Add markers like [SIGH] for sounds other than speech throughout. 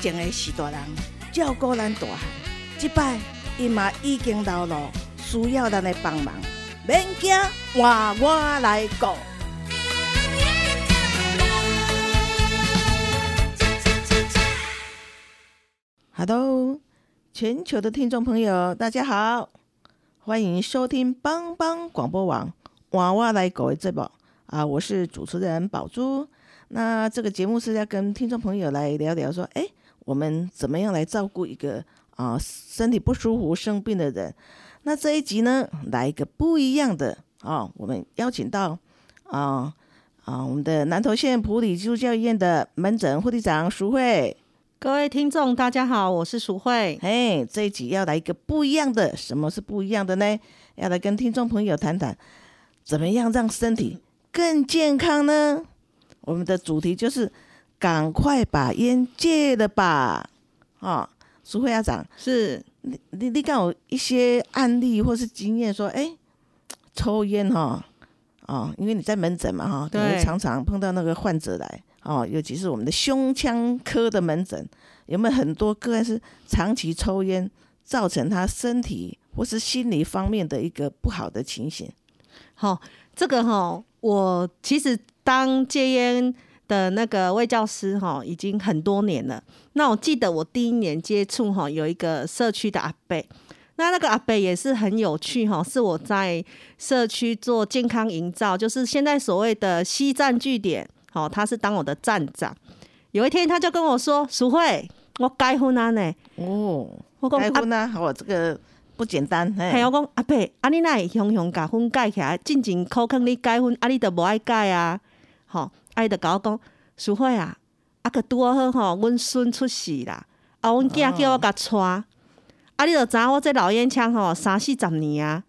前的是大人照顾咱大汉，即摆伊嘛已经老了，需要咱的帮忙。免惊，换我来顾。Hello，全球的听众朋友，大家好，欢迎收听帮帮广播网《娃娃来狗》的节目啊！我是主持人宝珠。那这个节目是要跟听众朋友来聊聊，说，哎，我们怎么样来照顾一个啊身体不舒服、生病的人？那这一集呢，来一个不一样的啊，我们邀请到啊啊我们的南投县普里基督教医院的门诊护理长淑慧。各位听众，大家好，我是淑慧。嘿，这一集要来一个不一样的，什么是不一样的呢？要来跟听众朋友谈谈，怎么样让身体更健康呢？我们的主题就是赶快把烟戒了吧！啊，苏慧家长，是你你你敢有一些案例或是经验说，哎，抽烟哈，哦，因为你在门诊嘛哈，可能对常常碰到那个患者来哦，尤其是我们的胸腔科的门诊，有没有很多个案是长期抽烟，造成他身体或是心理方面的一个不好的情形？好，这个哈，我其实当戒烟的那个卫教师哈，已经很多年了。那我记得我第一年接触哈，有一个社区的阿伯，那那个阿伯也是很有趣哈，是我在社区做健康营造，就是现在所谓的西站据点，哦，他是当我的站长。有一天他就跟我说：“淑慧，我结婚啊呢。哦，”我讲啊结婚啊，我，这个不简单，嘿嘿，我讲阿伯，啊你那会雄雄甲婚改起来？进前口坑你改婚，啊你都无爱改啊？吼，啊伊就甲我讲，淑慧啊，啊个拄好吼，阮孙出世啦，啊阮囝叫我甲带，啊你着知影我这老烟枪吼三四十年啊，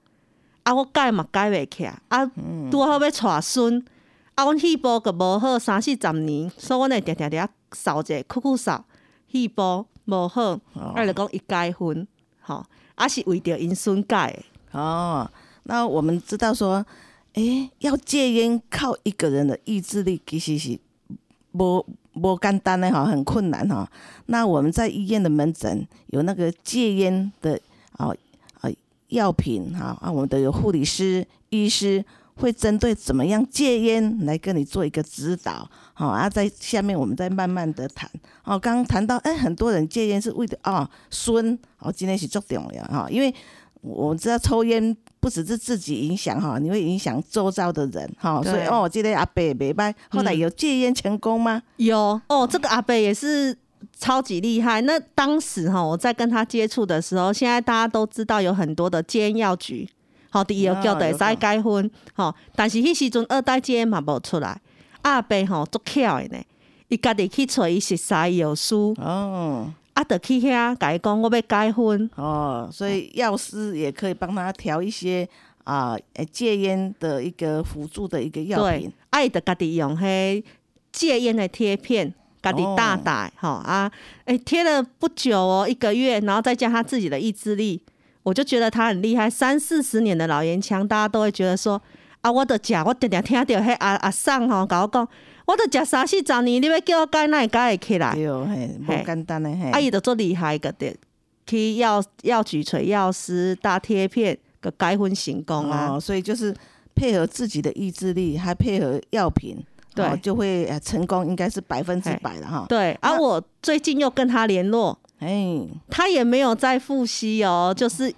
啊我改嘛改袂起来，啊拄好要带孙，啊阮气部个无好三四十年，所以阮会定定定扫者酷酷扫，气部无好，啊就讲伊改婚，吼。啊，是为着因孙改的，哦，那我们知道说，诶，要戒烟靠一个人的意志力，其实是不不简单的哈，很困难哈。那我们在医院的门诊有那个戒烟的啊啊药品哈啊，我们都有护理师、医师会针对怎么样戒烟来跟你做一个指导。好啊，在下面我们再慢慢的谈。哦，刚刚谈到，哎，很多人戒烟是为了哦孙，哦，今天是重点了哈，因为我们知道抽烟不只是自己影响哈，你会影响周遭的人哈，所以哦，这个阿伯没拜，后来有戒烟成功吗？有。哦，这个阿伯也是超级厉害。那当时哈，我在跟他接触的时候，现在大家都知道有很多的戒烟药局，好，第一个叫的有使改婚，吼，但是迄时阵二代戒烟嘛无出来，阿伯吼足巧的呢，伊家己去找伊熟识的药师，哦啊，就去遐甲伊讲我要改婚，哦，所以药师也可以帮他调一些啊，呃戒烟的一个辅助的一个药品。，啊，伊就家己用迄戒烟的贴片。家己大打吼、啊，诶、贴了不久哦，一个月，然后再加他自己的意志力，我就觉得他很厉害。三四十年的老烟枪，大家都会觉得说啊，我的食，我定定听到迄阿阿桑吼甲我讲，我都食三四十年，你要叫我改，哪会改会起来？对哦，嘿，嘿无简单的嘿。啊，伊就做厉害个的，去药药局找药师打贴片，个改婚成功啊。哦，所以就是配合自己的意志力，还配合药品，对哦就会呃成功，应该是百分之百了哈。对，啊，我最近又跟他联络，哎，他也没有再复吸哦，就是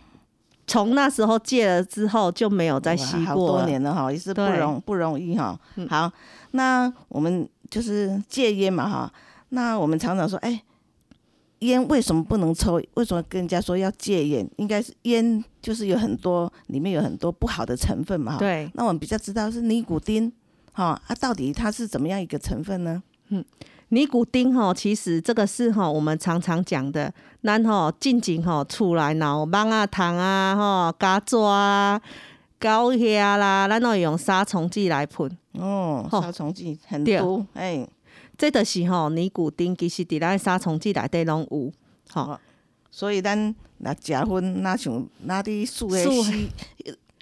从那时候戒了之后就没有再吸过好多。年了哈，也是不容不容易哈。嗯好，那我们就是戒烟嘛哈，那我们常常说，哎，烟为什么不能抽？为什么跟人家说要戒烟？应该是烟就是有很多里面有很多不好的成分嘛哈。对，那我们比较知道是尼古丁，哈啊，到底它是怎么样一个成分呢？嗯尼古丁吼，其实这个是吼我们常常讲的，咱吼进前吼厝内闹蚊啊、糖啊、吼加抓啊、狗遐啦，咱都会用杀虫剂来喷。哦，吼杀虫剂很对多，哎，这就是吼尼古丁，其实伫咱的杀虫剂内底拢有。吼、哦所以咱若食薰，若像若伫树诶树死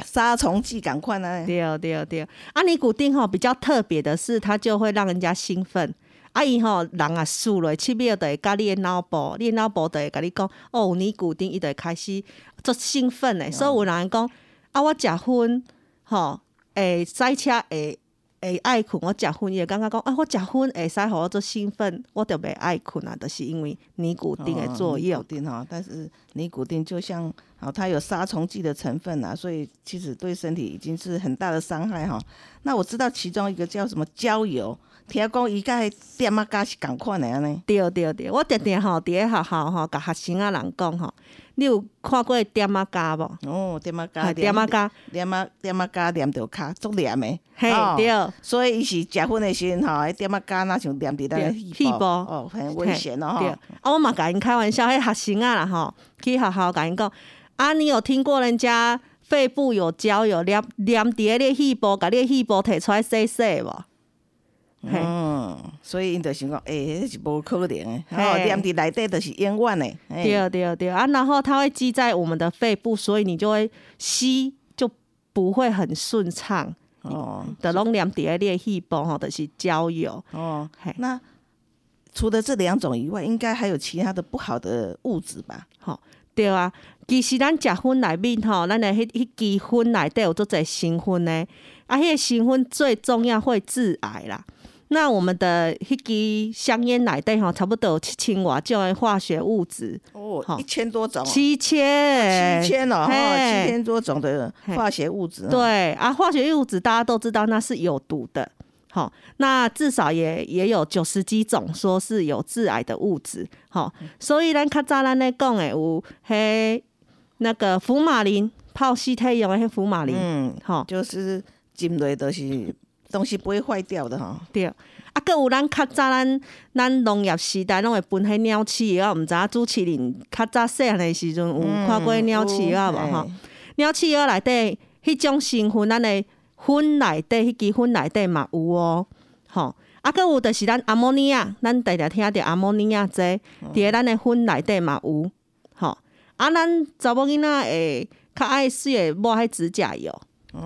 杀虫剂共款啊，对对对，啊，尼古丁吼比较特别的是，它就会让人家兴奋。啊，伊吼人啊，输落七秒就会甲你的脑部，你的脑部就会甲你讲，哦，有尼古丁，伊就会开始做兴奋诶。所以有人讲，啊，我食薰，吼，会赛车会会爱困，我食薰伊会感觉讲，啊，我食薰会使互我做兴奋，我就袂爱困啊，就是因为尼古丁的作用尼古。丁哈，但是尼古丁就像哦，它有杀虫剂的成分啊，所以其实对身体已经是很大的伤害哈。那我知道其中一个叫什么焦油，听讲伊甲点啊甲是共款的安尼。对对对，我定定吼伫咧学校吼，甲学生仔人讲吼，你有看过点啊加无？哦，点啊加嘿点啊加，点啊点啊加黏着骹足黏的，嘿哦对。所以伊是食薰的时阵吼，迄点啊加那像黏伫咱的对细细胞哦，很危险哦对，啊，。我嘛甲因开玩笑，迄学生啊啦吼，去学校甲因讲，啊，你有听过人家肺部有胶有黏黏伫咧细胞，甲你的细胞摕出来洗洗无？嘿。嗯，所以因就想讲，诶、迄是无可能的，嘿。吼，黏伫内底就是永远的。嘿。对对对。啊，然后它会积在我们的肺部，所以你就会吸就不会很顺畅，哦。的拢黏伫咧你的细胞吼，就是焦油。哦。嘿，那除了这两种以外，应该还有其他的不好的物质吧？吼，对啊，其实咱食薰内面吼，咱的迄迄支薰内底有做侪成分呢，啊，迄、个成分最重要会致癌啦。那我们的迄支香烟内底吼，差不多有七千瓦种的化学物质，哦好，一千多种哦，七千，七千哦，哦，嘿。七千多种的化学物质。，对啊，化学物质大家都知道那是有毒的，好，那至少也也有九十几种说是有致癌的物质，好，所以咱较早咱咧讲诶有迄那个福马林泡西太用的迄福马林，嗯，吼、就是浸落都是东西不会坏掉的哈。对。啊，搁有咱较早咱咱农业时代拢会分迄鸟鼠药，毋知影主持人较早细汉的时阵有看过鸟鼠药无吼？嗯鸟鼠药内底迄种成分，咱的粉内底迄支粉内底嘛有哦，吼。啊，搁有就是咱阿莫尼亚，咱常常听着阿莫尼亚剂，伫咧咱的粉内底嘛有，吼。啊，咱查某囡仔会较爱使的抹迄指甲油，哦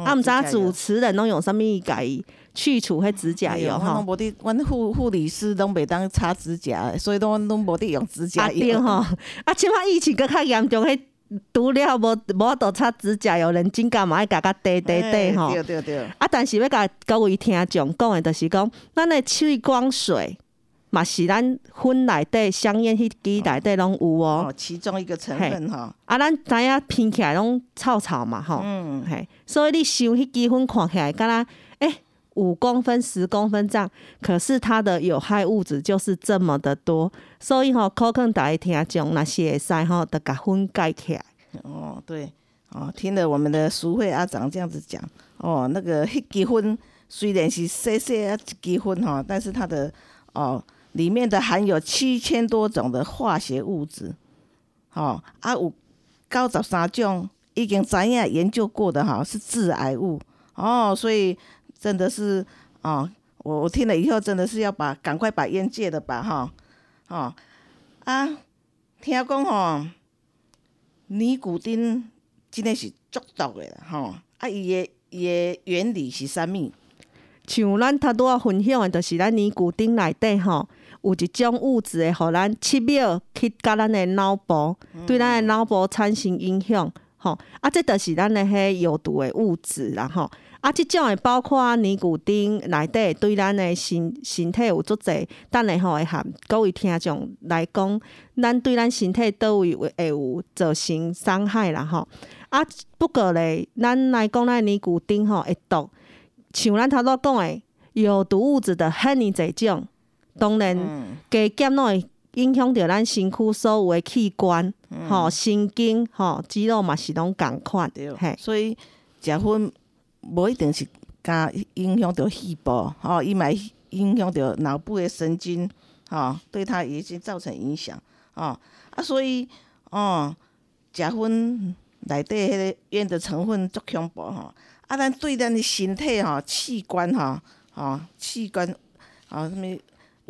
啊，毋知主持人拢用啥物甲伊去除迄指甲油吼拢？无伫，阮护护理师拢袂当擦指甲的，所以拢阮拢无伫用指啊甲油。对吼，啊，即摆疫情搁较严重，迄除了无无法度擦指甲油，人指甲嘛爱甲甲滴滴哎滴吼。对对对，啊，但是要甲各位听众讲的，就是讲，咱的去光水嘛是咱薰内底香烟迄支内底拢有哦。哦，其中一个成分哈，啊，咱知影拼起来拢臭臭嘛吼，嗯，嘿，所以你收迄支薰看起来，敢若诶五公分、十公分这样，可是它的有害物质就是这么的多，所以吼，可肯大家听众若是会使吼，得甲薰盖起来。哦，对，哦，听了我们的淑慧阿长这样子讲，哦，那个迄支薰虽然是细细啊一支薰吼，但是它的哦里面的含有七千多种的化学物质，哦啊有九十三种已经知影研究过的哈是致癌物哦，所以真的是哦，我我听了以后真的是要把赶快把烟戒了吧哈，哦啊，听讲吼。尼古丁真的是足毒的啦，吼！啊，伊的伊的原理是啥物？像咱头拄仔分享的，就是咱尼古丁内底吼有一种物质会互咱七秒去甲咱的脑部，对咱的脑部产生影响。吼，啊，这就是咱的迄有毒的物质啦，吼。啊，即种会包括尼古丁内底对咱的身身体有足侪，等下吼会含各位听众来讲，咱对咱身体倒位会有造成伤害啦，吼。啊，不过咧，咱来讲咱的尼古丁吼会毒。像咱头拄讲的有毒物质的很尼侪种，当然嗯，加减拢会影响着咱身躯所有的器官，吼、神经，吼肌肉嘛是拢共款，对。嘿，，所以食薰无一定是甲影响着细胞，吼，伊嘛会影响着脑部的神经，吼、对他已经造成影响，哦，啊，所以，哦，食薰内底迄个烟的成分足恐怖吼，啊，咱对咱的身体吼、器官吼、吼、器官，吼、什物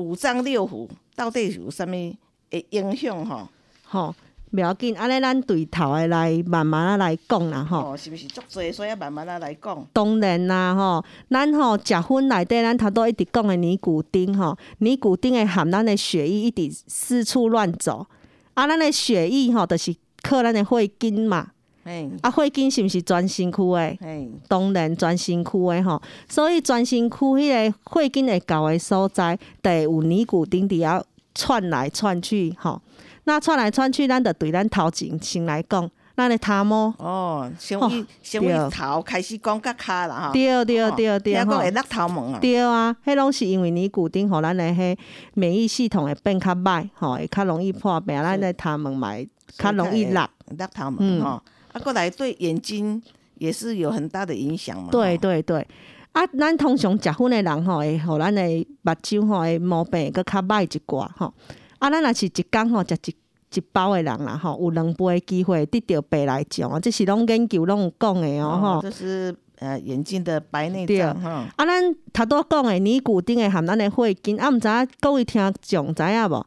五脏六腑到底有啥物诶影响吼？吼，袂要紧，安尼咱对头诶来慢慢啊来讲啦吼。哦，是毋是足侪？所以要慢慢啊来讲。当然啦吼，咱吼食薰内底，咱头拄一直讲诶尼古丁吼，尼古丁会含咱诶血液一直四处乱走，啊，咱诶血液吼，就是靠咱诶血筋嘛，嘿，啊，血筋是毋是全身躯的？嘿，当然全身躯诶吼，所以全身躯迄个血筋会到的所在，得有尼古丁伫遐窜来窜去吼。那窜来窜去，咱得对咱头前先来讲，咱的头毛，哦，先先对以头开始讲甲骹啦吼。对对哦对对吼听讲会。落头毛啊。对啊，迄拢是因为尼古丁，互咱的迄免疫系统会变较歹，吼，会较容易破病，咱的头毛嘛会较容易落。落头毛嗯吼，啊，过来对眼睛也是有很大的影响嘛。对，对对，啊，咱通常食薰的人吼，会互咱的目睭吼会毛病会搁较歹一寡吼。啊，咱若是一工吼食一一包的人啦吼，有两杯的机会得到白内障啊，这是拢研究拢有讲的哦吼。哦，这是呃眼睛的白内障哈。啊，咱头拄讲的尼古丁的含咱的血筋，啊，毋知影各位听众知影无？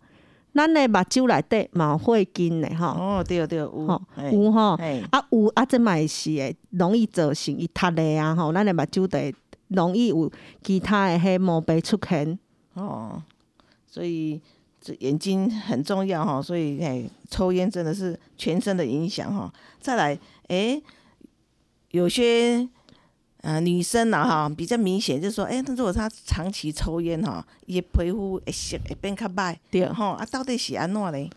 咱的目睭内底嘛有血筋的吼，哦，对对有吼，有吼，嘿，啊有啊，这嘛会是会容易造成伊塌的啊吼，咱的目睭就会容易有其他的迄毛病出现。哦，所以这眼睛很重要哈，所以哎，抽烟真的是全身的影响哈。再来，哎，有些呃女生呐、哈比较明显，就是说，哎，那如果她长期抽烟哈，伊的皮肤会色会变较歹，对吼啊，到底是安怎嘞？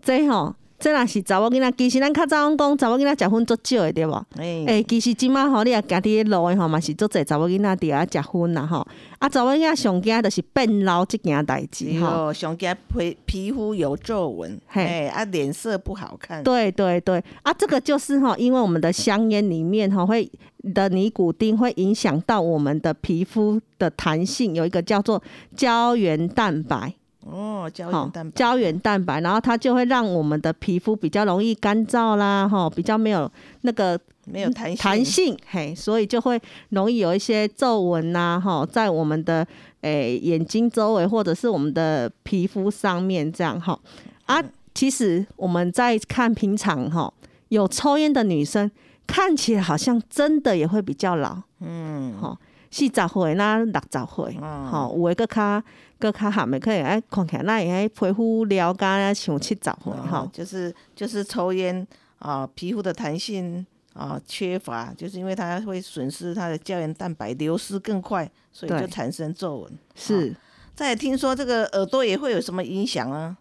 这吼，这若是查某囡仔，其实咱较早拢讲查某囡仔食薰足少的对无？哎、诶、其实即满吼，你若行伫咧路的吼，嘛是足侪查某囡仔伫遐食薰啦吼。啊，查某囡仔上惊就是变老即件代志吼。哦，上惊皮皮肤有皱纹，嘿哎啊，脸色不好看，对对对，啊，这个就是哈，因为我们的香烟里面哈会的尼古丁会影响到我们的皮肤的弹性，有一个叫做胶原蛋白，哦，胶原蛋白，胶原蛋白，然后它就会让我们的皮肤比较容易干燥啦，哈，比较没有那个没有弹性，弹性，嘿，所以就会容易有一些皱纹呐，哈，在我们的诶、眼睛周围或者是我们的皮肤上面这样哈。啊，其实我们在看平常哈，有抽烟的女生看起来好像真的也会比较老，嗯，哈，四十岁那，六十岁，嗯。吼，有诶搁较搁较含的，可能哎看起来那也皮肤了解像七十岁哦哈。就是就是抽烟啊，皮肤的弹性啊缺乏，就是因为它会损失它的胶原蛋白，流失更快，所以就产生皱纹。是再听说这个耳朵也会有什么影响啊？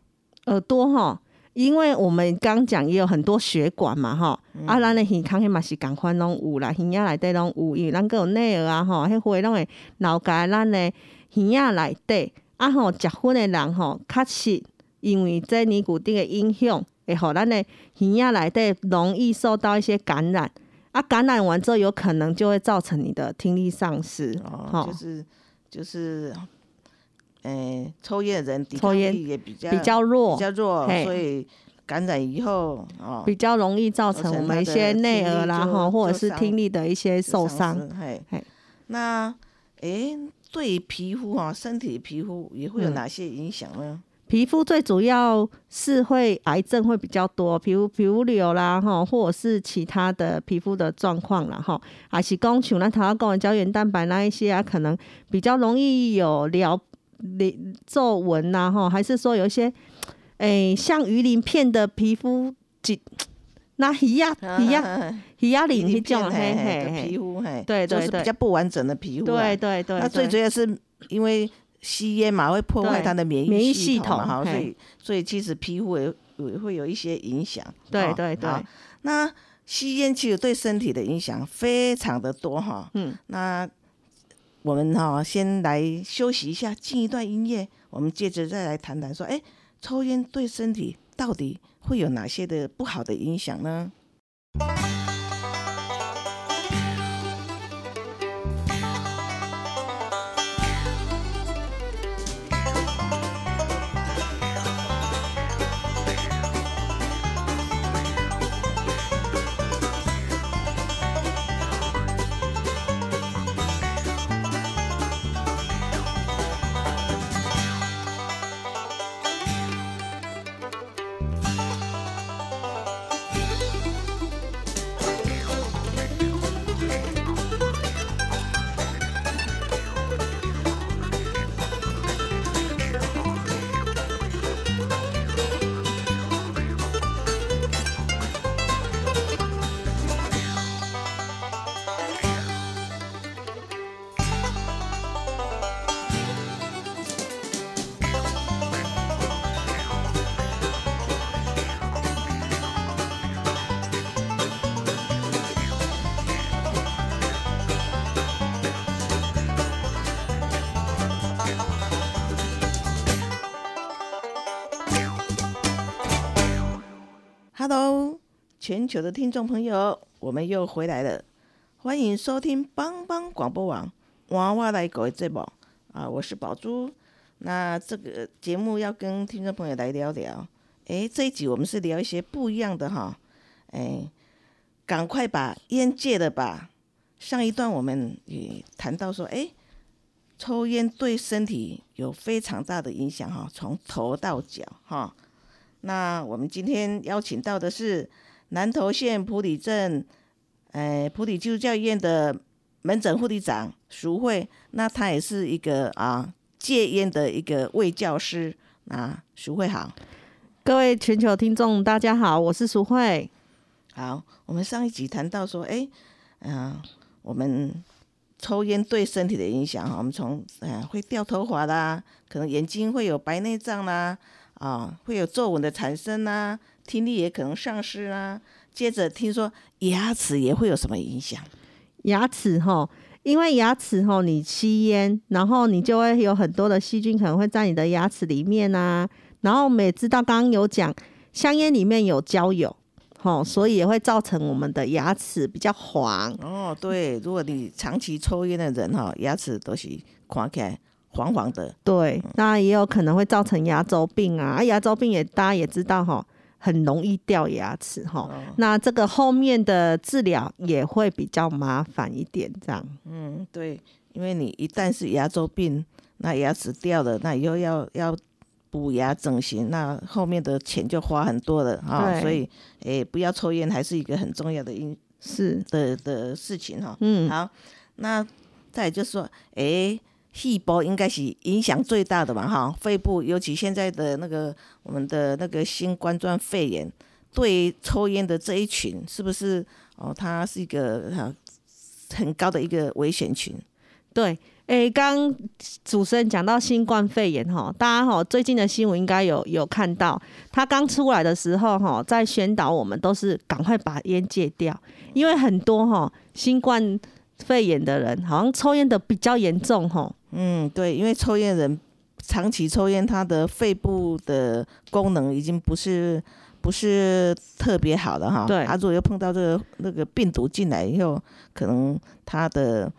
耳朵哈，因为我们刚讲也有很多血管嘛哈，嗯啊，咱的耳腔迄嘛是共款拢有啦，耳仔内底拢有，因为咱个有内耳啊吼，迄血拢会流解咱的耳仔内底，啊吼，食薰的人吼，确实因为这尼古丁的影响，会互咱的耳仔内底容易受到一些感染。啊，感染完之后，有可能就会造成你的听力丧失。哦，吼就是就是，诶、抽烟的人抵抗抽烟力也比较比较弱比，较弱，所以感染以后哦，比较容易造造成我们一些内耳啦，听力就吼，或者是听力的一些受伤。嘿，那诶、对皮肤哈、身体皮肤也会有嗯。哪些影响呢？皮肤最主要是会癌症会比较多，皮肤皮肤瘤啦，哈，或者是其他的皮肤的状况啦，哈，还是讲像咱头先讲的胶原蛋白那一些啊，可能比较容易有疗皱皱纹呐，哈，还是说有一些诶、像鱼鳞片的皮肤紧 [TSK] 那鱼呀鱼 [LAUGHS] 呀鱼呀鳞鳞迄种片嘿嘿嘿的嘿嘿，皮肤，嘿，对对对就是比较不完整的皮肤啊。对对对，那最主要是因为吸烟嘛，会破坏对它的免免疫系系统嘛，哈，所以所以其实皮肤也也会有一些影响。对对对那吸烟其实对身体的影响非常的多哈。嗯，那我们哈先来休息一下，进一段音乐，我们接着再来谈谈说，哎，抽烟对身体到底会有哪些的不好的影响呢？Hello，全球的听众朋友，我们又回来了，欢迎收听帮帮广播网娃娃来狗的节目啊，我是宝珠。那这个节目要跟听众朋友来聊聊，诶，这一集我们是聊一些不一样的哈，诶，赶快把烟戒了吧。上一段我们也谈到说，诶，抽烟对身体有非常大的影响哈，从头到脚哈。那我们今天邀请到的是南投县埔里镇，呃，埔里基督教医院的门诊护理长淑慧，那她也是一个啊戒烟的一个卫教师。啊，淑慧好，各位全球听众，大家好，我是淑慧。好，我们上一集谈到说，哎，嗯、我们抽烟对身体的影响哈，我们从呃会掉头发啦，可能眼睛会有白内障啦，啊，会有皱纹的产生啊，听力也可能丧失啊。接着听说牙齿也会有什么影响？牙齿哈，因为牙齿哈，你吸烟，然后你就会有很多的细菌可能会在你的牙齿里面啊。然后我们也知道，刚刚有讲香烟里面有焦油，吼，所以也会造成我们的牙齿比较黄。哦，对，如果你长期抽烟的人哈，牙齿都是看起来黄黄的。对，那也有可能会造成牙周病啊。啊牙周病也大家也知道哈，很容易掉牙齿哈。哦那这个后面的治疗也会比较麻烦一点，这样。嗯，对，因为你一旦是牙周病，那牙齿掉了，那以后要要补牙整形，那后面的钱就花很多了啊、对所以，诶，不要抽烟还是一个很重要的因是，的的事情哈、嗯，好，那再就是说，诶，细胞应该是影响最大的嘛哈，肺部，尤其现在的那个我们的那个新冠状肺炎，对抽烟的这一群是不是哦？它是一个哈很高的一个危险群。对。诶，刚主持人讲到新冠肺炎哈，大家哈最近的新闻应该有有看到，他刚出来的时候哈，在宣导我们都是赶快把烟戒掉，因为很多哈新冠肺炎的人好像抽烟的比较严重哈。嗯，对，因为抽烟人长期抽烟，他的肺部的功能已经不是不是特别好了哈。对他、如果又碰到这个那个病毒进来以后，可能他的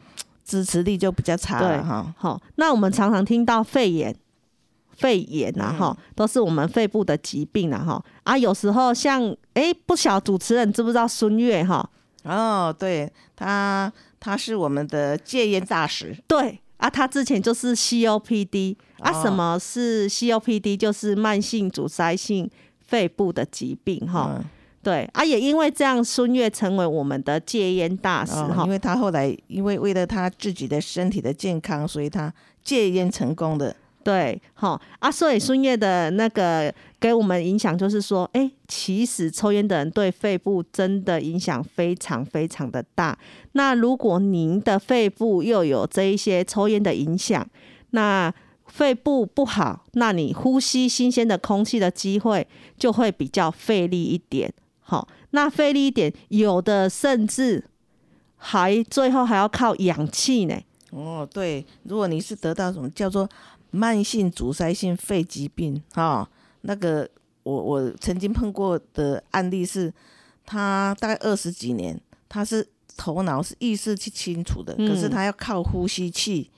支持力就比较差了对哈。好，那我们常常听到肺炎、肺炎啊，哈、都是我们肺部的疾病啊，哈啊，有时候像诶，不晓主持人知不知道孙悦哈？哦，对他他是我们的戒烟大使。对啊，他之前就是 COPD 啊，哦什么是 COPD？就是慢性阻塞性肺部的疾病哈。嗯对啊，也因为这样，孙悦成为我们的戒烟大使哈。哦因为他后来因为为了他自己的身体的健康，所以他戒烟成功的。对，好啊，所以孙悦的那个给我们影响就是说，哎、其实抽烟的人对肺部真的影响非常非常的大。那如果您的肺部又有这一些抽烟的影响，那肺部不好，那你呼吸新鲜的空气的机会就会比较费力一点。好，那费力一点，有的甚至还最后还要靠氧气呢。哦，对，如果你是得到什么叫做慢性阻塞性肺疾病，哈、那个我我曾经碰过的案例是，他大概二十几年，他是头脑是意识是清楚的，可是嗯他要靠呼吸器，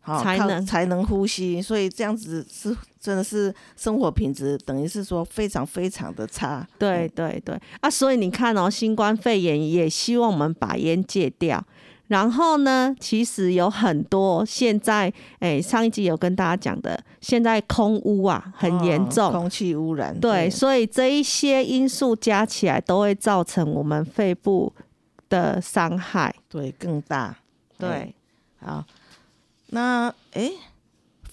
好、靠才能才能呼吸，所以这样子是真的是生活品质等于是说非常非常的差。对对对啊，所以你看哦，新冠肺炎也希望我们把烟戒掉。然后呢，其实有很多现在，哎，上一集有跟大家讲的，现在空污啊很严哦重，空气污染。对，所以这一些因素加起来都会造成我们肺部的伤害。对更大。对，好，那诶，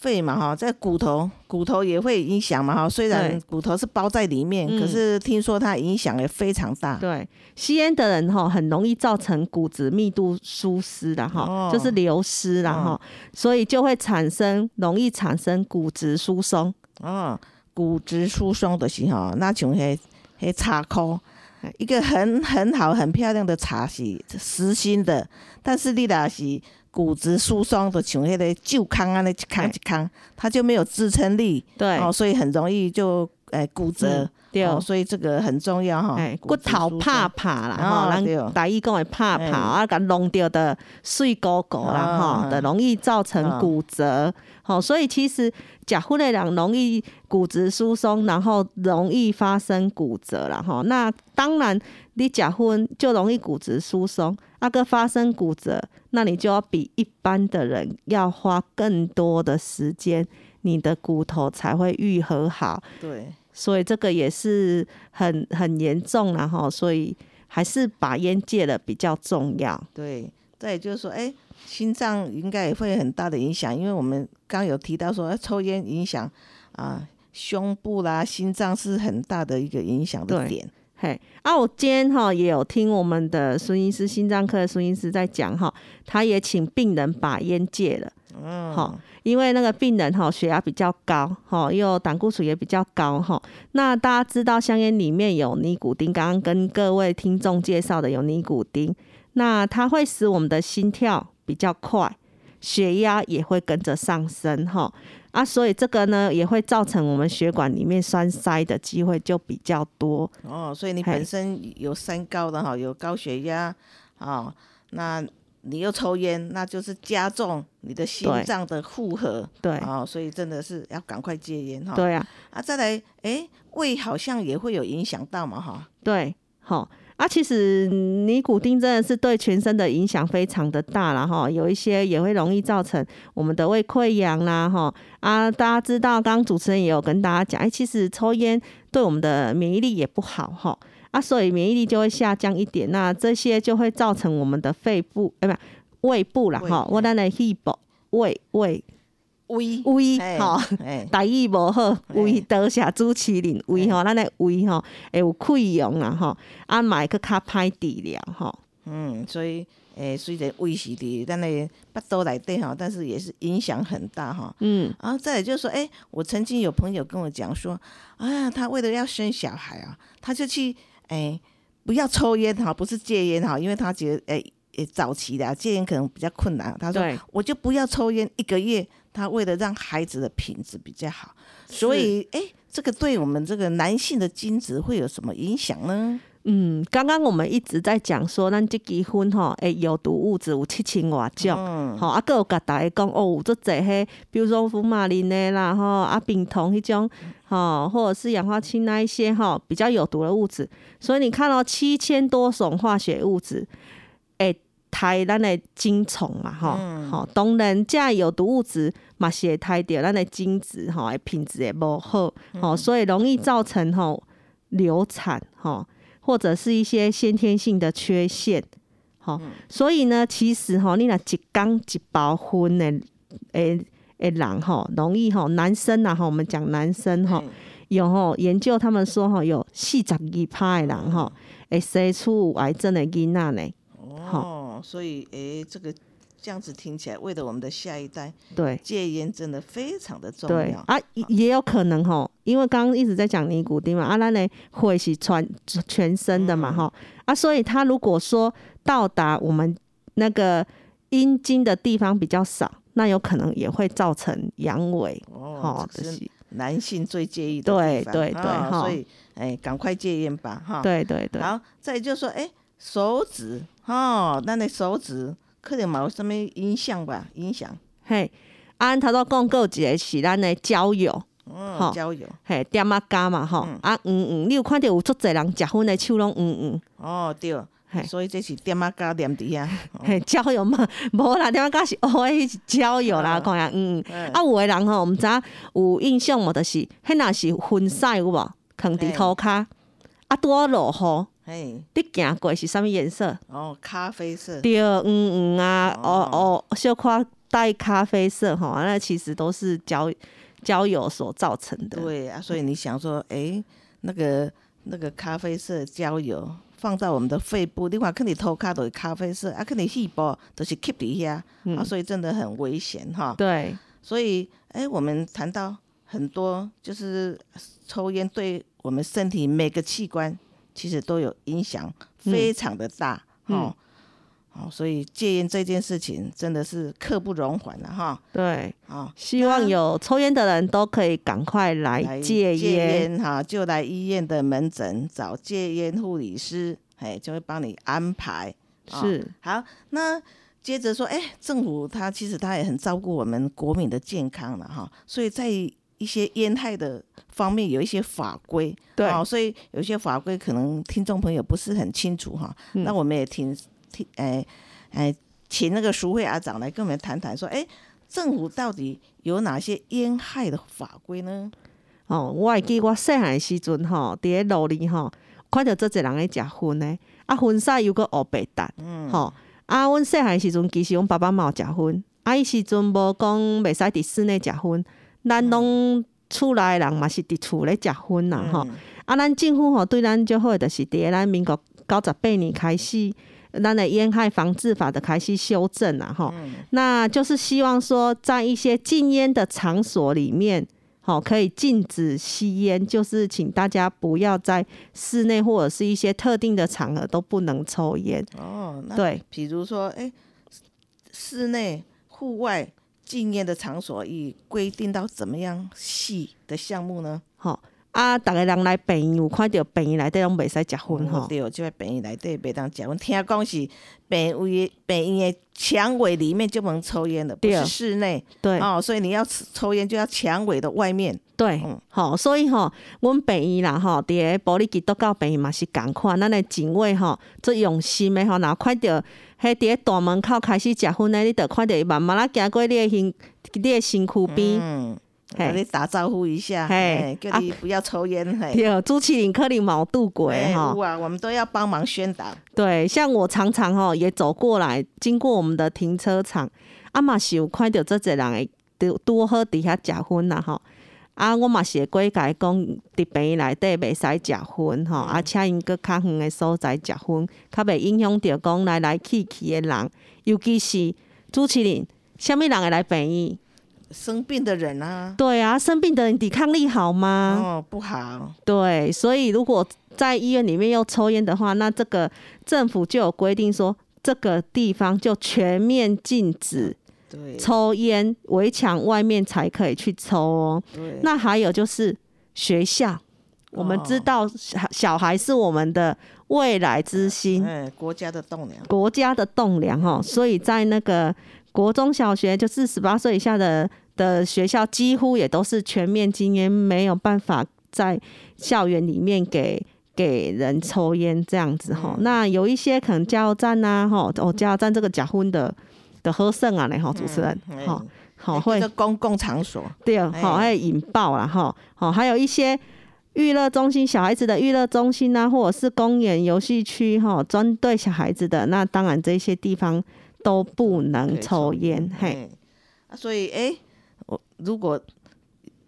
肺嘛哈，在骨头，骨头也会影响嘛哈。虽然骨头是包在里面，嗯可是听说它影响也非常大。对，吸烟的人哈，很容易造成骨质密度疏失的哈，哦就是流失然后，所以就会产生容易产生骨质疏松。哦，骨质疏松的时候，那像迄迄茶箍哎，一个很很好很漂亮的茶是实心的，但是你若是骨质疏松的，像迄个旧康啊，那一康哎一康，它就没有支撑力。对，哦，所以很容易就诶骨折，对，哦，所以这个很重要哈。哎，骨头疏拍松拍啦，哦吼，对咱台语讲的拍拍，哎啊，甲弄掉的碎骨骨啦，吼，啊的容易造成啊骨折。好，所以其实假婚的人容易骨质疏松，然后容易发生骨折啦，吼。那当然，你假婚就容易骨质疏松，那个发生骨折，那你就要比一般的人要花更多的时间，你的骨头才会愈合好。对，所以这个也是很很严重然后所以还是把烟戒了比较重要。对，再也就是说，哎、心脏应该也会很大的影响，因为我们刚有提到说，哎抽烟影响啊胸部啦、心脏是很大的一个影响的对点。嘿，啊，我今天哈也有听我们的孙医师，心脏科的孙医师在讲哈，他也请病人把烟戒了，嗯，好，因为那个病人哈血压比较高，哈，又胆固醇也比较高哈。那大家知道香烟里面有尼古丁，刚刚跟各位听众介绍的有尼古丁，那它会使我们的心跳比较快，血压也会跟着上升哈。啊，所以这个呢也会造成我们血管里面栓塞的机会就比较多。哦，所以你本身有三高的哈，有高血压啊、那你又抽烟，那就是加重你的心对脏的负荷。对哦，所以真的是要赶快戒烟哈。对啊，啊，再来，哎，胃好像也会有影响到嘛哈。对，好啊，其实尼古丁真的是对全身的影响非常的大了哈，有一些也会容易造成我们的胃溃疡啦哈。啊，大家知道，刚刚主持人也有跟大家讲，哎，其实抽烟对我们的免疫力也不好哈。啊，所以免疫力就会下降一点，那这些就会造成我们的肺部哎不胃部啦胃哈，我咱的肺部胃胃胃胃哎哈。哎，台语无好，嘿胃多谢主持人，胃吼，咱的胃吼会有溃疡啊吼，啊嘛会搁较歹治疗吼。嗯，所以诶，虽然胃是伫咱的巴肚内底吼，但是也是影响很大哈。嗯，然后再来就是说，哎，我曾经有朋友跟我讲说，啊，他为了要生小孩啊，他就去诶不要抽烟哈，不是戒烟哈，因为他觉得诶。诶，早期的、啊、戒烟可能比较困难。他说：“我就不要抽烟一个月。”他为了让孩子的品质比较好，所以哎，这个对我们这个男性的精子会有什么影响呢？嗯，刚刚我们一直在讲说，咱这结婚吼，诶，有毒物质有七千外种，嗯，吼、啊，佮有甲大家讲哦，有足侪迄，比如说福马林的啦，吼，啊，丙酮迄种，吼，或者是氧化氢那一些吼，比较有毒的物质。所以你看到七千多种化学物质，会害咱的精虫嘛，吼、吼、当然，这有毒物质嘛是会害着咱的精子，吼，的品质也无好，吼、所以容易造成吼流产，吼，或者是一些先天性的缺陷。吼、所以呢，其实吼，你若一缸一包薰的诶诶人吼，容易吼男生呐吼，我们讲男生吼，有吼研究他们说吼，有四十二趴的人吼，会生出有癌症的囡仔呢。哦，所以诶，这个这样子听起来，为了我们的下一代，对戒烟真的非常的重要。啊，也也有可能吼，因为刚刚一直在讲尼古丁嘛，啊，咱的会是全全身的嘛嗯吼，啊，所以他如果说到达我们那个阴茎的地方比较少，那有可能也会造成阳痿，哦，，这就是是男性最介意的对对对哈啊所以哎，赶快戒烟吧，哈。，对对对，好，再就是说，哎，手指，哦，咱的手指可能嘛有什么影响吧？影响，嘿，啊，按头都讲过一个是咱的交友，嗯，好交友，嘿，点啊加嘛吼，嗯啊嗯嗯，你有看到有足侪人食薰的手拢嗯嗯。哦，对嘿，所以这是点啊加念伫遐，嘿，交友嘛，无啦，点解是哦，迄是交友啦，嗯讲呀，嗯，嗯啊，有诶人吼，毋知影有印象无？就是迄若是薰晒有无？放伫涂骹，啊，拄好落雨，嘿，你行过是啥物颜色？哦，咖啡色，对，嗯嗯啊，哦哦哦，小可带咖啡色吼，那其实都是交交友所造成的。对啊，所以你想说，哎，那个那个咖啡色焦油放在我们的肺部，另外看你头卡都是咖啡色，啊，看你细胞都是 keep 底下，啊，所以真的很危险哈。对所以，哎，我们谈到很多，就是抽烟对我们身体每个器官其实都有影响，非常的大，嗯哦。哦，所以戒烟这件事情真的是刻不容缓了哈。对，啊，希望有抽烟的人都可以赶快来来戒烟。哈，就来医院的门诊找戒烟护理师，哎，就会帮你安排。哦是，好，那接着说，哎，政府它其实它也很照顾我们国民的健康了哈，所以在一些烟害的方面有一些法规，对。哦，所以有些法规可能听众朋友不是很清楚哈，嗯。那我们也听听，哎哎，请那个淑慧阿长来跟我们谈谈，说，哎，政府到底有哪些烟害的法规呢？哦，我会记我细汉的时阵吼，伫咧路里吼，看到做一人咧食薰咧，啊，薰晒又搁黑白搭，嗯。吼、啊，阮细汉的时阵，其实阮爸爸嘛有食薰，啊，伊时阵无讲袂使伫室内食薰，咱拢厝内的人嘛是伫厝咧食薰啦，吼、嗯啊，咱政府吼对咱最好的就是伫咱民国九十八年开始，咱的烟害防治法的开始修正啊，吼、那就是希望说，在一些禁烟的场所里面，好、可以禁止吸烟，就是请大家不要在室内或者是一些特定的场合都不能抽烟。哦，那对，比如说，哎，室内、户外禁烟的场所，以规定到怎么样细的项目呢？吼、啊，逐个人来病院有看到病院内底拢袂使食薰吼，哦对，即个病院内底袂当食。阮听讲是病院的病院的墙尾里面就不能抽烟的，不对是室内对哦。所以你要抽烟就要墙尾的外面。对嗯，吼、所以吼，阮病院啦吼，伫咧保利基督教病院嘛是共款，咱的警卫吼，最用心的吼，若看到迄伫咧大门口开始食薰的，你着看到伊慢慢啊行过你的身，你的身躯边。嗯，嘿跟你打招呼一下，嘿嘿，叫你不要抽烟，嘿。对，朱启林可能毛度过哎哈有，啊，我们都要帮忙宣导。对，像我常常吼也走过来，经过我们的停车场，啊嘛是有看到这一人会拄拄好伫遐食薰啦吼，啊我嘛是会过甲伊讲，伫病院内底袂使食薰吼，啊请因搁较远的所在食薰，较袂影响着讲来来去去的人，尤其是朱麒麟，虾物人会来病院？生病的人啊，对啊，生病的人抵抗力好吗？哦，不好，对，所以如果在医院里面又抽烟的话，那这个政府就有规定说，这个地方就全面禁止对，抽烟，围墙外面才可以去抽哦。那还有就是学校，我们知哦道小小孩是我们的未来之星，嗯，国家的栋梁，国家的栋梁哦，所以在那个国中小学，就是十八岁以下的的学校，几乎也都是全面禁烟，没有办法在校园里面给给人抽烟这样子哈。那有一些可能加油站呐，哈，哦，加油站这个假婚的的喝剩啊嘞，哈，主持人，好哎会这公共场所，对，哎。好，还有引爆啦，哈，好，还有一些娱乐中心，小孩子的娱乐中心啊，或者是公园、游戏区，哈，针对小孩子的，那当然这些地方都不能抽烟，嘿，所以哎，我如果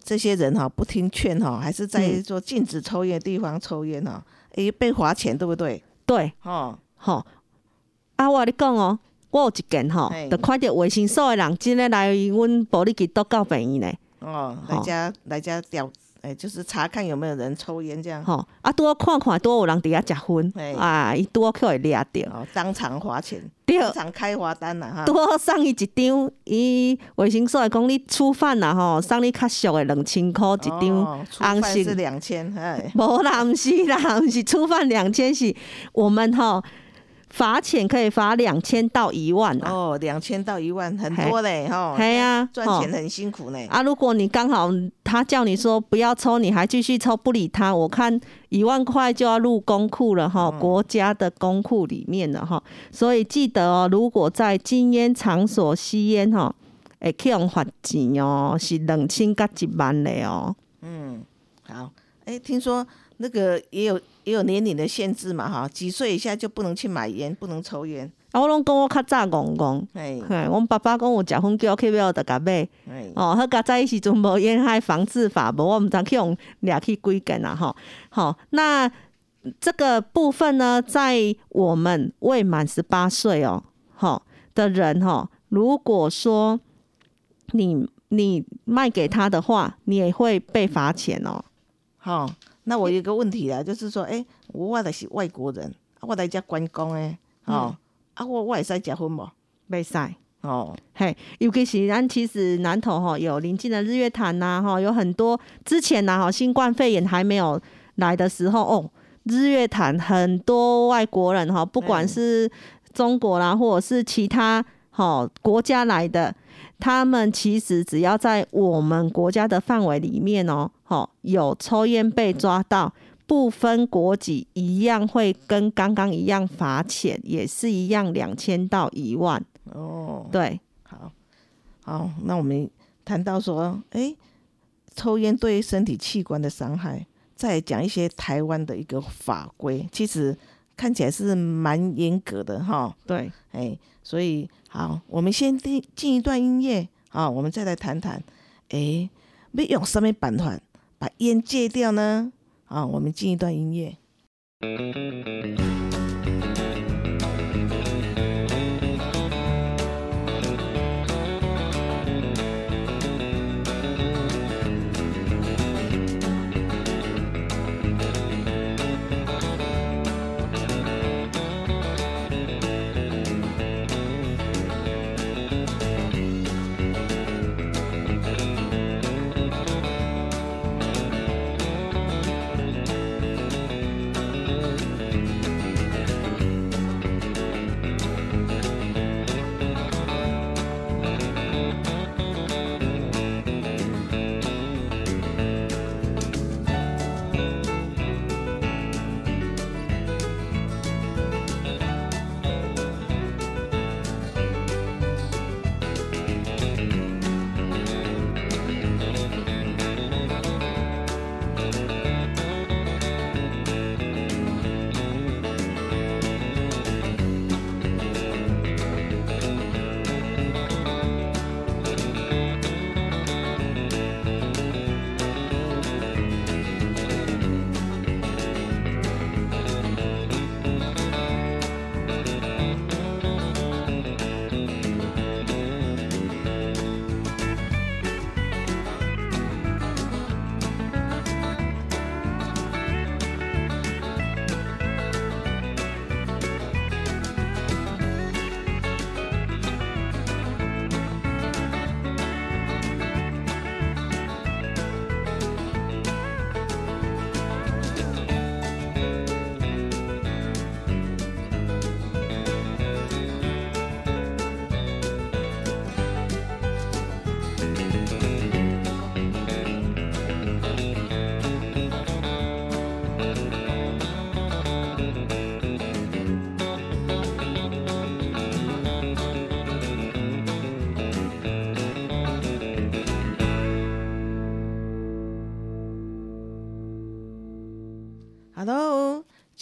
这些人哈不听劝哈，还是在嗯。做禁止抽烟的地方抽烟哈，哎，被罚钱，对不对？对，哦，吼，啊，我跟你讲哦，我有一件吼嘿，就看着卫生所的人真诶来阮保利基督教病院呢，哦，来好家来遮调，哎，就是查看有没有人抽烟这样，吼，啊，拄好看看，拄好有人伫遐食薰。嘿，啊，伊拄好去会掠着，哦，当场罚钱，对。当场开罚单啦哈。拄。好送伊一张，伊卫生所会讲你初犯啦吼，送你较俗的两千箍一张红色犯是两千，哎，无啦，毋是啦，毋是初犯两千，是我们吼罚钱可以罚两千到一万啦。哦，两千到一万，很多嘞哈。嘿啊哦赚钱很辛苦呢。啊，如果你刚好他叫你说不要抽，你还继续抽，不理他，我看一万块就要入公库了哈，国家的公库里面了哈。所以记得哦，如果在禁烟场所吸烟哈，会去用罚钱哦，是两千到一万的哦。嗯，好。哎，听说那个也有也有年龄的限制嘛哈，几岁以下就不能去买烟，不能抽烟。啊，我拢讲我较早戆戆，哎嘿，阮爸爸讲有食薰叫我去买，我就甲买。哎，哦，迄个早迄时阵无烟害防治法，无我毋知去用掠去几件啊，吼。好，那这个部分呢，在我们未满十八岁哦，吼的人哈，如果说你你卖给他的话，你也会被罚钱哦。好。那我有一个问题啦，就是说，哎，我的是外国人，啊我来家关公哎，哦，啊，我我会使食薰无？袂使。哦，嘿，尤其是咱其实南投哈有临近的日月潭呐哈，有很多之前呐哈新冠肺炎还没有来的时候哦，日月潭很多外国人哈，不管嗯是中国啦或者是其他哈国家来的，他们其实只要在我们国家的范围里面哦，哈有抽烟被抓到。不分国籍，一样会跟刚刚一样罚钱，也是一样两千到一万。哦，对，好，好，那我们谈到说，诶，抽烟对身体器官的伤害，再讲一些台湾的一个法规，其实看起来是蛮严格的哈。对，哎，所以好，我们先进进一段音乐啊，我们再来谈谈，哎，要用什么办法把烟戒掉呢？啊，我们进一段音乐。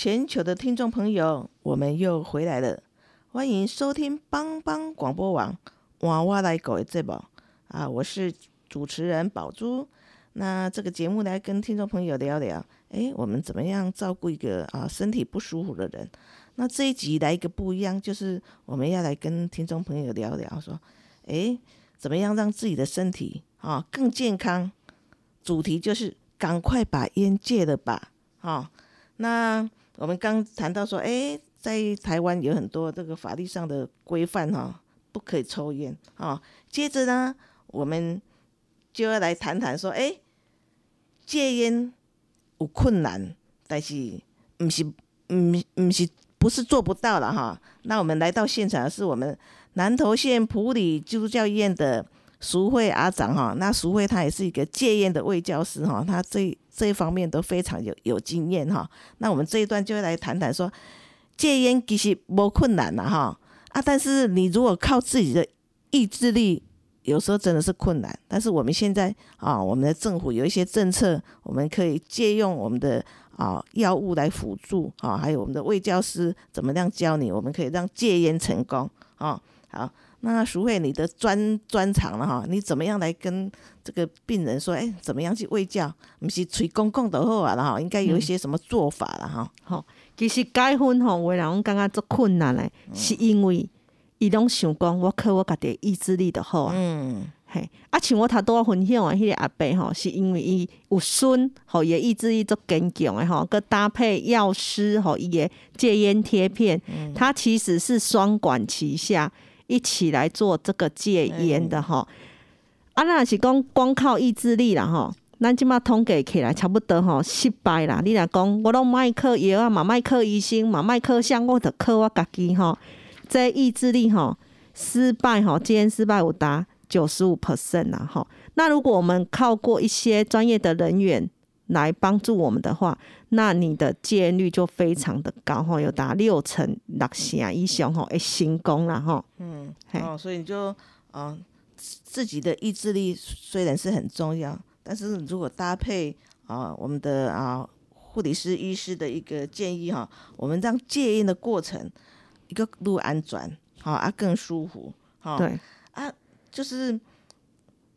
全球的听众朋友，我们又回来了，欢迎收听帮帮广播网娃娃来狗的节目啊，我是主持人宝珠。那这个节目来跟听众朋友聊聊，诶，我们怎么样照顾一个啊身体不舒服的人？那这一集来一个不一样，就是我们要来跟听众朋友聊聊，说，诶，怎么样让自己的身体啊更健康？主题就是赶快把烟戒了吧，啊、那我们刚谈到说，诶，在台湾有很多这个法律上的规范哈、不可以抽烟啊、接着呢，我们就要来谈谈说，诶，戒烟有困难，但是不是，唔唔是不是做不到了哈。那我们来到现场的是我们南投县普里基督教医院的淑慧阿长哈。那淑慧她也是一个戒烟的卫教师哈，她这这一方面都非常有有经验哈。那我们这一段就来谈谈说，戒烟其实不困难了哈啊，但是你如果靠自己的意志力。有时候真的是困难，但是我们现在啊，我们的政府有一些政策，我们可以借用我们的啊药物来辅助啊，还有我们的卫教师怎么样教你，我们可以让戒烟成功啊。好，那淑慧你的专专长了哈，你怎么样来跟这个病人说，哎，怎么样去喂教？不是吹公共的好啊了哈，应该有一些什么做法了哈。吼，其实戒婚吼，有的人拢感觉足困难诶，是因为伊拢想讲，我靠我家己的意志力就好啊。嗯，嘿，啊，像我头拄仔分享的迄个阿伯吼，是因为伊有孙，吼，伊的意志力足坚强的吼，佮搭配药师吼，伊的戒烟贴片，他其实是双管齐下一起来做这个戒烟的吼。啊，那是讲光靠意志力啦吼，咱即马统计起来差不多吼失败啦。你若讲我拢莫靠药啊，嘛莫靠医生，嘛莫靠相我着靠我家己吼，这意志力吼失败吼，戒烟失败有达九十五 percent 啦吼。那如果我们靠过一些专业的人员来帮助我们的话，那你的戒烟率就非常的高哈，有达六成六成以上吼会成功啦吼。嗯，哦，所以你就啊、自己的意志力虽然是很重要，但是如果搭配啊、我们的啊护理师、医师的一个建议哈、我们让戒烟的过程一个路安转，好、啊更舒服，好、对啊。就是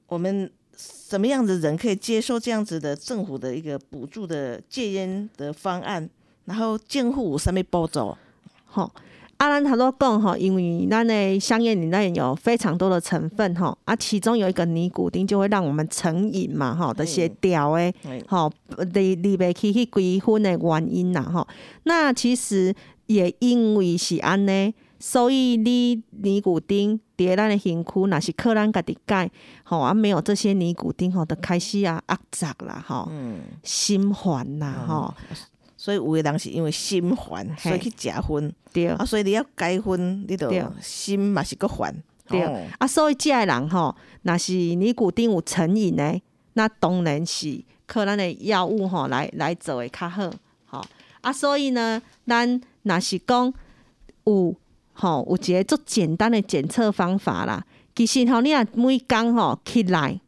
我们什么样的人可以接受这样子的政府的一个补助的戒烟的方案，然后监护有什么步骤？吼。啊，咱头拄讲吼，因为咱的香烟里面有非常多的成分吼，啊，其中有一个尼古丁就会让我们成瘾嘛吼，的些调诶哎吼，离离袂去迄几分的原因啦吼。那其实也因为是安尼，所以你尼古丁伫咱的身躯，若是靠咱家己改吼，啊没有这些尼古丁吼，就开始啊压榨啦吼，嗯，心烦啦吼，所以有的人是因为心烦，所以去食薰。对。啊，所以你要改薰，你就对。心嘛是个烦。对。哦啊，所以遮个人吼，若是尼古丁有成瘾的，那当然是靠咱的药物吼来来做会较好，吼。啊，所以呢，咱若是讲有吼有一个足简单的检测方法啦。其实吼，你若每工吼起来。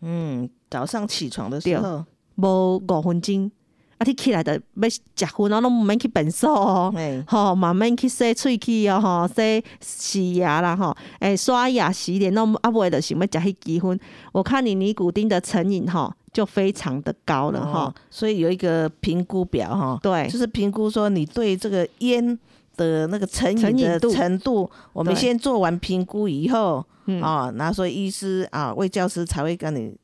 嗯，早上起床的时候，无五分钟，啊，你起来的要食薰哦，拢毋免去便所哦。哎，吼，慢慢去洗喙齿哦，吼，洗洗牙啦，吼，诶，刷牙、洗脸，拢啊，袂着想要食迄支薰。我看你尼古丁的成瘾吼，就非常的高了哈、哦，所以有一个评估表哈，对。就是评估说你对这个烟的那个成瘾的程度，我们先做完评估以后，嗯。啊，然后所以医师啊、卫教师才会跟你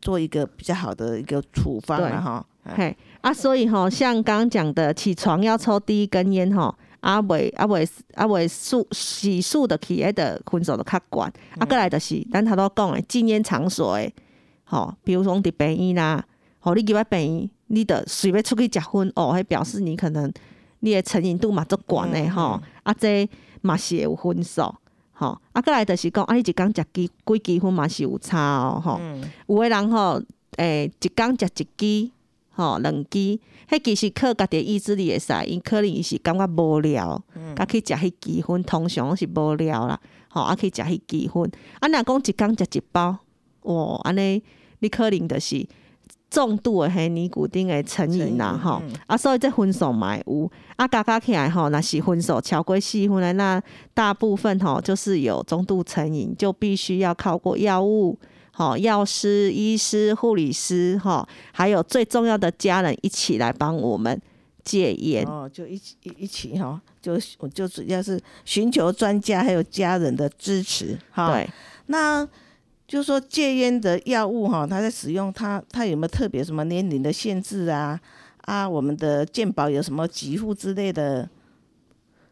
做一个比较好的一个处方对。了哈。哎嘿啊，所以吼，像刚刚讲的，起床要抽第一根烟吼，啊袂啊袂啊袂速洗漱的起来的分数就较悬，啊，过来就是咱头拄讲的禁烟场所诶，吼，比如说伫病院啦，吼，你入去病院，你得随便出去食薰，哦，迄表示你可能你的成瘾度嘛足悬的吼，啊，这嘛是会有分数。吼，啊，过来就是讲，啊，你一工食几几支薰嘛是有差哦，吼、嗯。有诶人吼，诶、一工食一支，吼两支，迄其实靠家己的意志力会使，因可能伊是感觉无聊，甲、去食迄支薰，通常拢是无聊啦，吼，啊去食迄支薰，啊若讲一工食一包，哇，安尼你可能就是重度的迄尼古丁的成瘾啦，吼、嗯啊，所以这分数嘛会有，啊加加起来吼，若是分手超过四分的，那大部分吼就是有中度成瘾，就必须要靠过药物。好，药师、医师、护理师，哈，还有最重要的家人一起来帮我们戒烟。哦，就一起一一起哈，就我就主要是寻求专家还有家人的支持哈。，对，那就是说戒烟的药物哈，它在使用它它有没有特别什么年龄的限制啊？啊，我们的健保有什么给付之类的？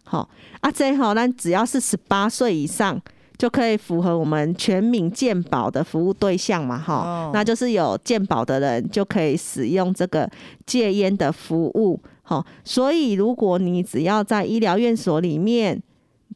好啊，这吼，咱只要是十八岁以上，就可以符合我们全民健保的服务对象嘛，哈、哦那就是有健保的人就可以使用这个戒烟的服务，好，所以如果你只要在医疗院所里面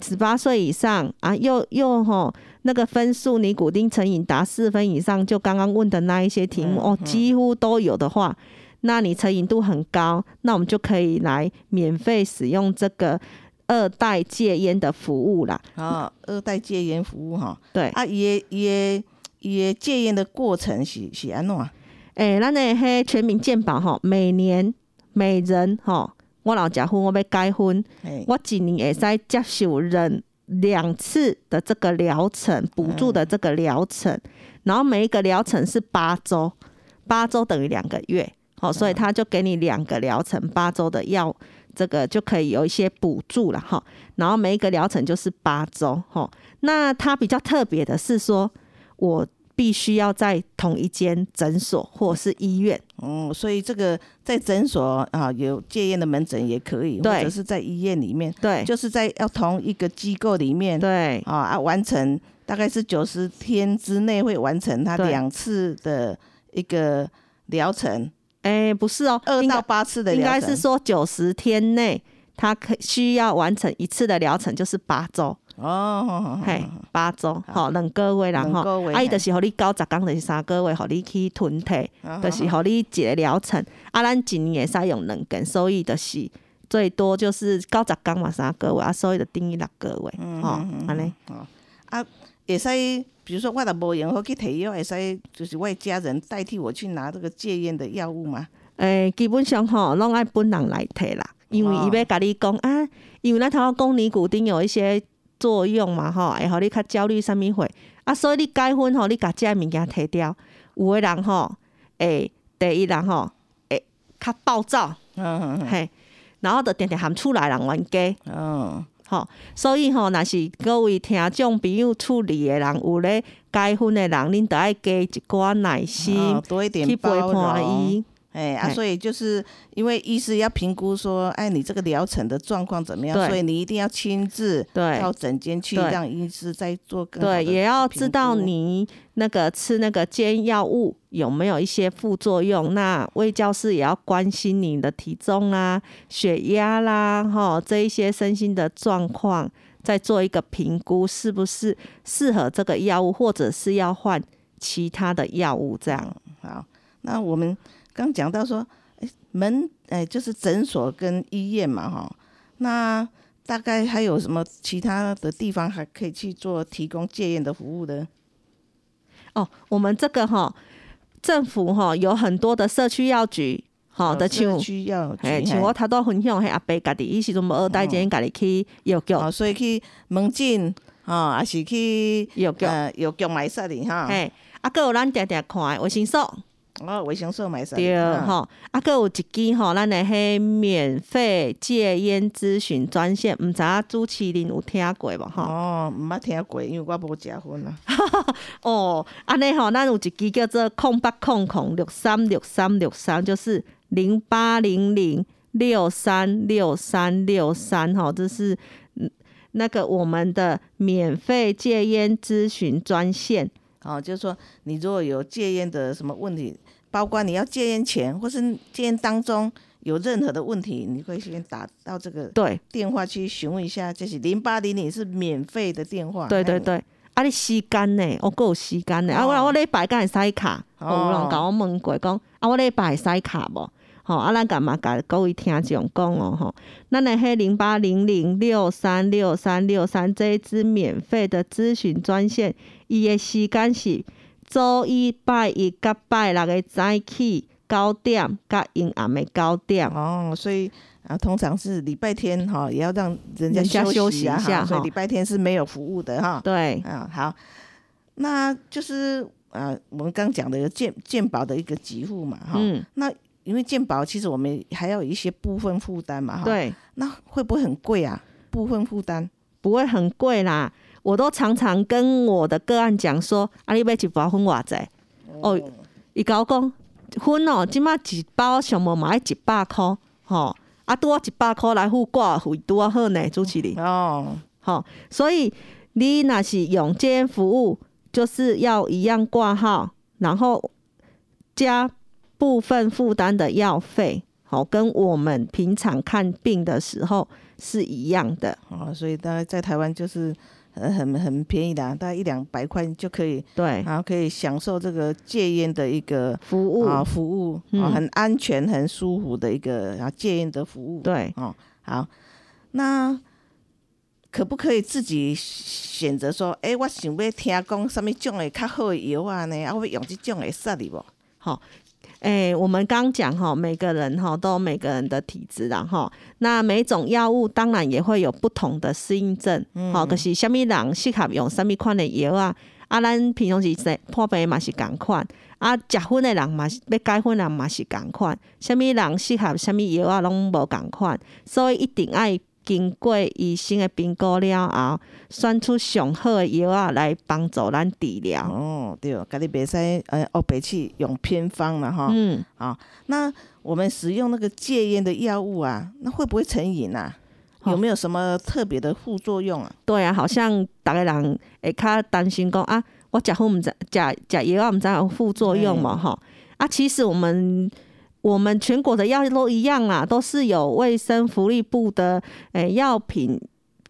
十八岁以上啊，又又吼那个分数尼古丁成瘾达四分以上，就刚刚问的那一些题目、哦，几乎都有的话，那你成瘾度很高，那我们就可以来免费使用这个二代戒烟的服务啦。啊，二代戒烟服务哈。对，啊，伊的伊的伊的戒烟的过程是是安怎？诶、咱的迄全民健保吼，每年每人吼，我老家婚我要改婚，哎，我一年会使接受人两次的这个疗程，补助的这个疗程，然后每一个疗程是八周，八周等于两个月，好，所以他就给你两个疗程，八周的药，这个就可以有一些补助了哈。然后每一个疗程就是八周哈。那它比较特别的是说，我必须要在同一间诊所或是医院。哦，所以这个在诊所啊有戒烟的门诊也可以，或者是在医院里面，对，就是在要同一个机构里面，对，啊啊完成，大概是九十天之内会完成他对。两次的一个疗程，哎、不是哦，二到八次的应该是说九十天内，他可需要完成一次的疗程，就是八周，哦，嘿，八周，吼，两个月啦吼啊，伊嘿就是互你九十工，就是三个月，互你去囤体，哦就是互你一个疗程，啊，咱一年会使用两根，所以就是最多就是九十工嘛，三个月，啊，所以就等于六个月，嗯吼，安尼，啊，会使，比如说我若无用好去摕药，会使就是我的家人代替我去拿这个戒烟的药物嘛？诶、基本上吼，拢爱本人来摕啦，因为哦。伊要甲你讲啊，因为咱头仔讲尼古丁有一些作用嘛，吼，会互你较焦虑啥物货啊，所以你解昏吼，你甲遮物件摕掉，有诶人吼，会第一人吼，会较暴躁，嗯嗯嘿，然后就定定含厝内人冤家。嗯，吼，所以吼，若是各位听众朋友处理的人，有咧解婚的人，恁得爱加一寡耐心去陪伴。伊。哎啊，所以就是因为医师要评估说，哎，你这个疗程的状况怎么样，所以你一定要亲自对到诊间去，让医师再做更对，也要知道你那个吃那个煎药物有没有一些副作用。那卫教师也要关心你的体重啊、血压啦，哈，这一些身心的状况，再做一个评估，是不是适合这个药物，或者是要换其他的药物这样。好，那我们刚讲到说，哎，门哎就是诊所跟医院嘛，哈，那大概还有什么其他的地方还可以去做提供戒烟的服务的？哦，我们这个哈，政府哈有很多的社区药局，好的社像。区要嘿，嘿像我头拄分享，迄阿伯家己，伊时阵无二大间，家己去药局，哦，所以去门诊哦，还是去药局，呃药局买啥的哈？哎，啊，搁有咱定定看的卫生所，哦，维生素买啥？对嗯吼，啊，搁有一支吼，咱的迄免费戒烟咨询专线，毋知影主持人有听过无吼？哦，毋捌听过，因为我无食薰啊。[LAUGHS] 哦，安尼吼，咱有一支叫做空八空空六三六三六三，就是零八零零六三六三六三，吼，这是嗯那个我们的免费戒烟咨询专线。哦，就是说你如果有戒烟的什么问题，包括你要戒烟前或是戒烟当中有任何的问题，你可以先打到这个对电话去询问一下，这是零八零零是免费的电话。对对对，啊，你时间呢？我够有时间呢。啊，我哦我礼拜敢会使卡？有人甲我问过，讲啊，我礼拜会使卡无？吼，啊，咱干嘛甲各位听众讲哦，吼，咱的迄零八零零六三六三六三这一支免费的咨询专线，伊的时间是周一、拜一、甲拜六的早起九点，甲阴暗的九点。哦，所以啊，通常是礼拜天哈、也要让人家休休息啊哈所以一下哈礼拜天是没有服务的哈。对，啊，好，那就是啊，我们刚讲的有健健保的一个给付嘛哈。嗯，那因为健保其实我们还要有一些部分负担嘛哈。。对。那会不会很贵啊？部分负担？不会很贵啦。我都常常跟我的个案讲说，啊，你要一包薰偌济？哦，伊甲我讲，薰哦，即马一包上无嘛要一百箍，吼，啊，拄啊一百箍来付挂费拄啊好呢，主持人，哦，吼，所以你若是用这服务，就是要一样挂号，然后加部分负担的药费，好，跟我们平常看病的时候是一样的，哦，所以大概在台湾就是呃很很便宜的、啊，大概一两百块就可以，对，然后可以享受这个戒烟的一个服务，啊服务，嗯啊很安全、很舒服的一个啊戒烟的服务。对。哦，好，那可不可以自己选择说，诶、我想要听讲什么种的较好的药啊呢？啊，我要用这种的杀的无？好，诶、我们刚讲哈，每个人哈都有每个人的体质啦哈。那每种药物当然也会有不同的适应症，好、可是什么人适合用什么款的药啊？啊，咱平常时说破病嘛是共款，啊，食薰的人嘛是要解薰的人嘛是共款，什么人适合什么药啊，拢无共款，所以一定爱经过医生的评估了后，选出上好的药啊来帮助咱治疗。哦，对，家己袂使呃哦白去用偏方了哈。嗯，啊，那我们使用那个戒烟的药物啊，那会不会成瘾啊？哦有没有什么特别的副作用啊？对啊，好像逐个人会较担心讲啊，我食好毋知食食药啊，毋知有副作用嘛吼。啊，其实我们我们全国的药都一样啦，都是有卫生福利部的诶药品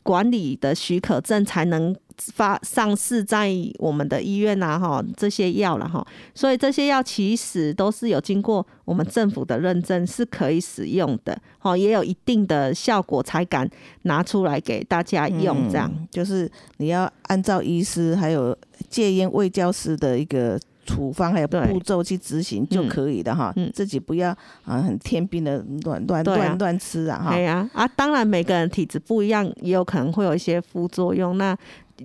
管理的许可证才能发上市在我们的医院呐、哈，这些药了哈，所以这些药其实都是有经过我们政府的认证，是可以使用的，哈，也有一定的效果才敢拿出来给大家用，这样。嗯就是你要按照医师还有戒烟卫教师的一个处方还有对步骤去执行就可以的哈，嗯自己不要啊很天兵的乱乱乱乱吃啊哈对。呀、啊，当然每个人体质不一样，也有可能会有一些副作用。那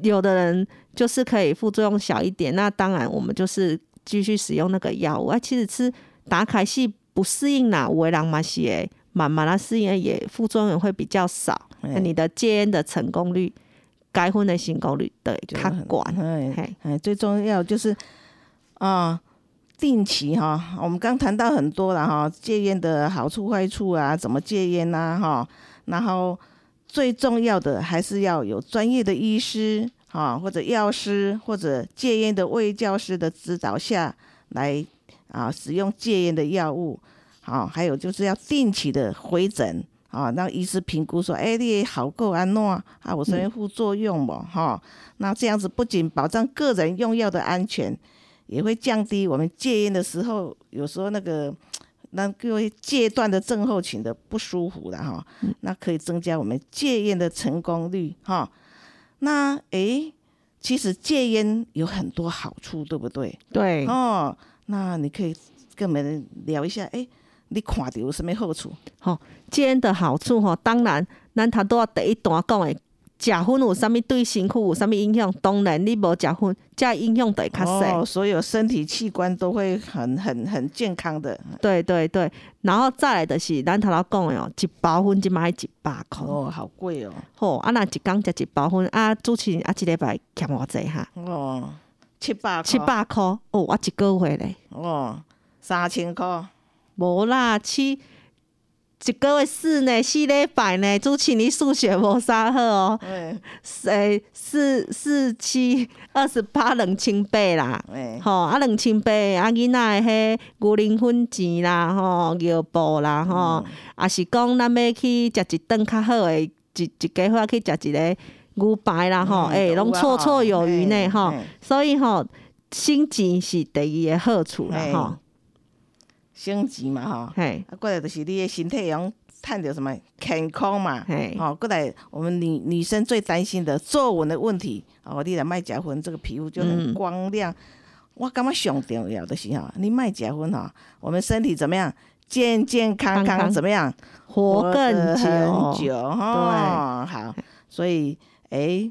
有的人就是可以副作用小一点，那当然我们就是继续使用那个药物。啊，其实吃打卡是不适应啦，有的人嘛是会慢慢的适应，也副作用也会比较少，你的戒烟的成功率、该婚的成功率对就很较管。哎，最重要就是啊，定期哈，我们刚谈到很多了哈，戒烟的好处坏处啊，怎么戒烟呐哈，然后最重要的还是要有专业的医师哈，或者药师或者戒烟的卫教师的指导下来啊，使用戒烟的药物，好，还有就是要定期的回诊。啊，让医师评估说，哎、你好够安诺啊，我什么副作用嘛？哈、那这样子不仅保障个人用药的安全，也会降低我们戒烟的时候，有时候那个 [TSK] 那各位戒断的症候群的不舒服了哈。那可以增加我们戒烟的成功率哈。那诶，其实戒烟有很多好处，对不对？对，哦，那你可以跟我们聊一下，诶，你看到有什么好处？戒烟的好处吼，当然咱他都要第一段讲的，食薰有啥物对身躯有啥物影响？当然你无食薰，这影响就会较细。哦，所有身体器官都会很很很健康的。对对对，然后再来就是咱头头讲的哦，一包薰即摆一百箍，哦，好贵哦。吼啊，若一工食一包薰，啊，主持人啊，一礼拜欠偌济哈？哦，七百七块百箍哦，我一个月咧，哦，三千箍。无啦，七一个月四呢，四礼拜呢，主持人你数学无啥好哦，四四七二十八两千八啦。哎，吼、啊，两千八，啊，囡仔的迄牛奶粉钱啦，吼，尿布啦，吼，也是讲咱要去食一顿较好的，一一家伙去食一个牛排啦，吼，嗯诶、拢绰绰有余呢，吼、嘿。所以吼、省钱是第二个好处啦，嘿。吼，升级嘛吼。嘿，啊，过来就是你的身体用趁着什么健康嘛。嘿，哦，过来我们女女生最担心的皱纹的问题。哦，你若卖假婚，这个皮肤就很嗯光亮。我感觉上重要的是吼，你卖假婚吼，我们身体怎么样？健健康康，怎么样？活更得久，很久哈。好，所以哎。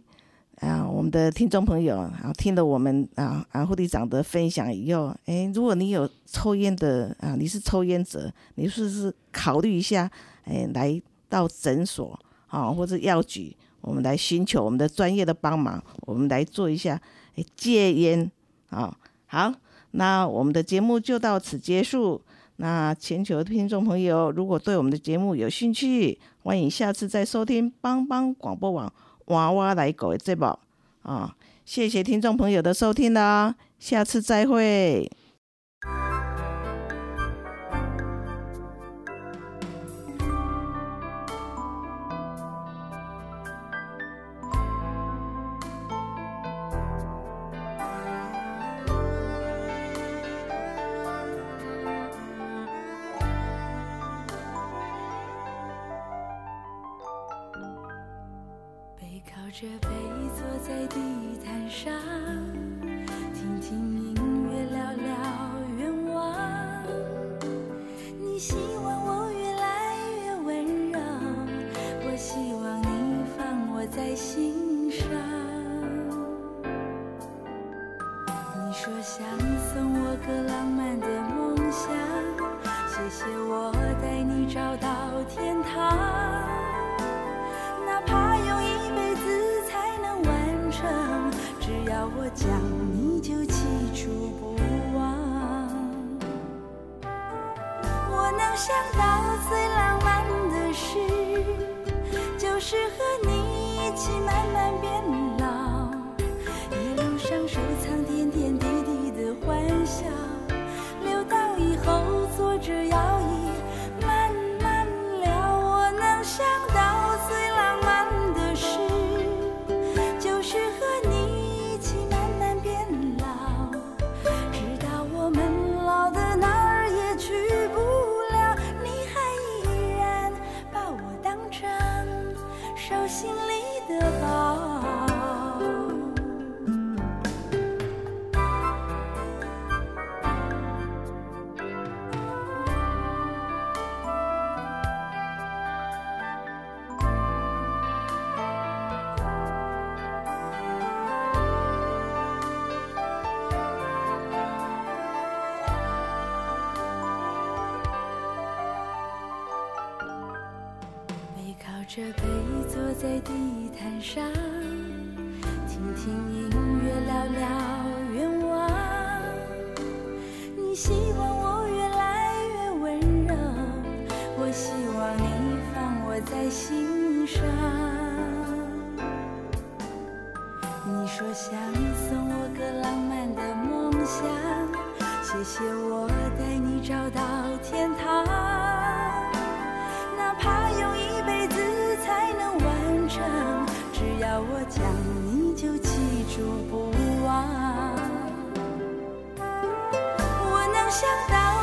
啊，我们的听众朋友啊，听了我们啊啊护理长的分享以后，哎，如果你有抽烟的啊，你是抽烟者，你是不是考虑一下，哎，来到诊所啊或者药局，我们来寻求我们的专业的帮忙，我们来做一下哎戒烟啊。好，那我们的节目就到此结束。那全球的听众朋友，如果对我们的节目有兴趣，欢迎下次再收听帮帮广播网娃娃来狗的节目啊！谢谢听众朋友的收听啦，下次再会。能想到最浪漫的事就是和你一起慢慢变老。一路上收藏想到